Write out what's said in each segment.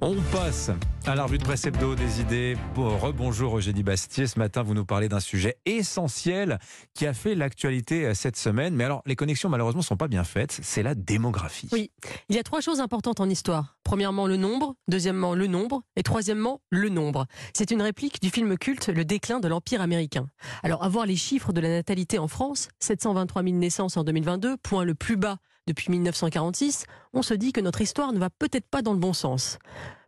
On passe à la revue de hebdo des idées. Rebonjour Eugénie Bastier. Ce matin, vous nous parlez d'un sujet essentiel qui a fait l'actualité cette semaine. Mais alors, les connexions malheureusement ne sont pas bien faites. C'est la démographie. Oui, il y a trois choses importantes en histoire. Premièrement, le nombre. Deuxièmement, le nombre. Et troisièmement, le nombre. C'est une réplique du film culte Le déclin de l'Empire américain. Alors, avoir les chiffres de la natalité en France, 723 000 naissances en 2022, point le plus bas depuis 1946, on se dit que notre histoire ne va peut-être pas dans le bon sens.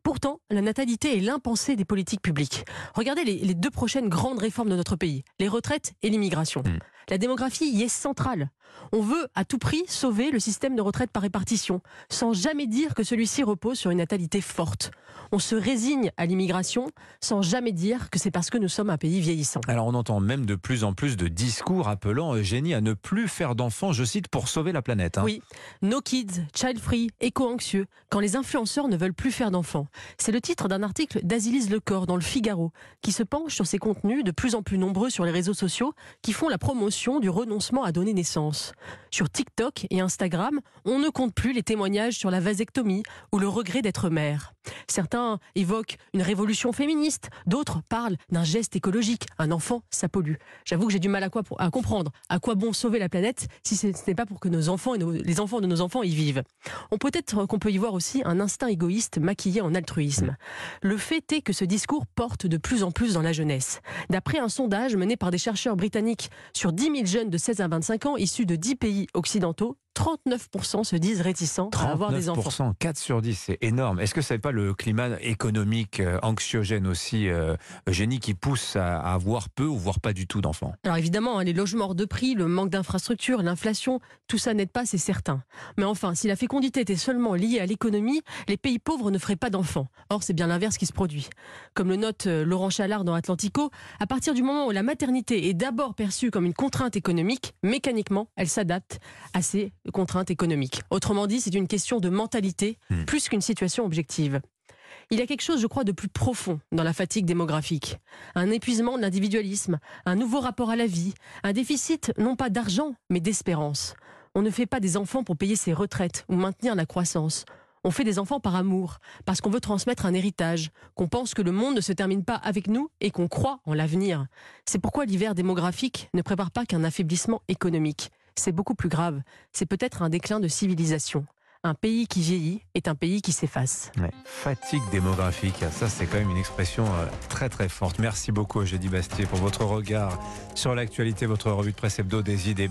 Pourtant, la natalité est l'impensé des politiques publiques. Regardez les, deux prochaines grandes réformes de notre pays, les retraites et l'immigration. Hmm. La démographie y est centrale. On veut à tout prix sauver le système de retraite par répartition, sans jamais dire que celui-ci repose sur une natalité forte. On se résigne à l'immigration sans jamais dire que c'est parce que nous sommes un pays vieillissant. Alors on entend même de plus en plus de discours appelant Eugénie à ne plus faire d'enfants, je cite, pour sauver la planète. Hein. Oui, no kids, child free, éco-anxieux, quand les influenceurs ne veulent plus faire d'enfants. C'est le titre d'un article d'Azilise Lecor dans le Figaro, qui se penche sur ces contenus de plus en plus nombreux sur les réseaux sociaux qui font la promotion du renoncement à donner naissance. Sur TikTok et Instagram, on ne compte plus les témoignages sur la vasectomie ou le regret d'être mère. Certains évoquent une révolution féministe, d'autres parlent d'un geste écologique. Un enfant, ça pollue. J'avoue que j'ai du mal à, comprendre à quoi bon sauver la planète si ce n'est pas pour que les enfants de nos enfants y vivent. On peut être qu'on peut y voir aussi un instinct égoïste maquillé en altruisme. Le fait est que ce discours porte de plus en plus dans la jeunesse. D'après un sondage mené par des chercheurs britanniques sur 10 000 jeunes de 16 à 25 ans issus de 10 pays occidentaux, 39% se disent réticents à avoir des enfants. 4 sur 10, c'est énorme. Est-ce que ce n'est pas le climat économique euh, anxiogène aussi, euh, Eugénie, qui pousse à, avoir peu ou voire pas du tout d'enfants? Alors évidemment, hein, les logements hors de prix, le manque d'infrastructures, l'inflation, tout ça n'aide pas, c'est certain. Mais enfin, si la fécondité était seulement liée à l'économie, les pays pauvres ne feraient pas d'enfants. Or, c'est bien l'inverse qui se produit. Comme le note euh, Laurent Chalard dans Atlantico, à partir du moment où la maternité est d'abord perçue comme une contrainte économique, mécaniquement, elle s'adapte à ces contraintes économiques. Autrement dit, c'est une question de mentalité hmm. plus qu'une situation objective. Il y a quelque chose, je crois, de plus profond dans la fatigue démographique. Un épuisement de l'individualisme, un nouveau rapport à la vie, un déficit non pas d'argent, mais d'espérance. On ne fait pas des enfants pour payer ses retraites ou maintenir la croissance. On fait des enfants par amour, parce qu'on veut transmettre un héritage, qu'on pense que le monde ne se termine pas avec nous et qu'on croit en l'avenir. C'est pourquoi l'hiver démographique ne prépare pas qu'un affaiblissement économique c'est beaucoup plus grave. C'est peut-être un déclin de civilisation. Un pays qui vieillit est un pays qui s'efface. Fatigue démographique, ça c'est quand même une expression euh, très très forte. Merci beaucoup Eugénie Bastier pour votre regard sur l'actualité, votre revue de presse hebdo des idées.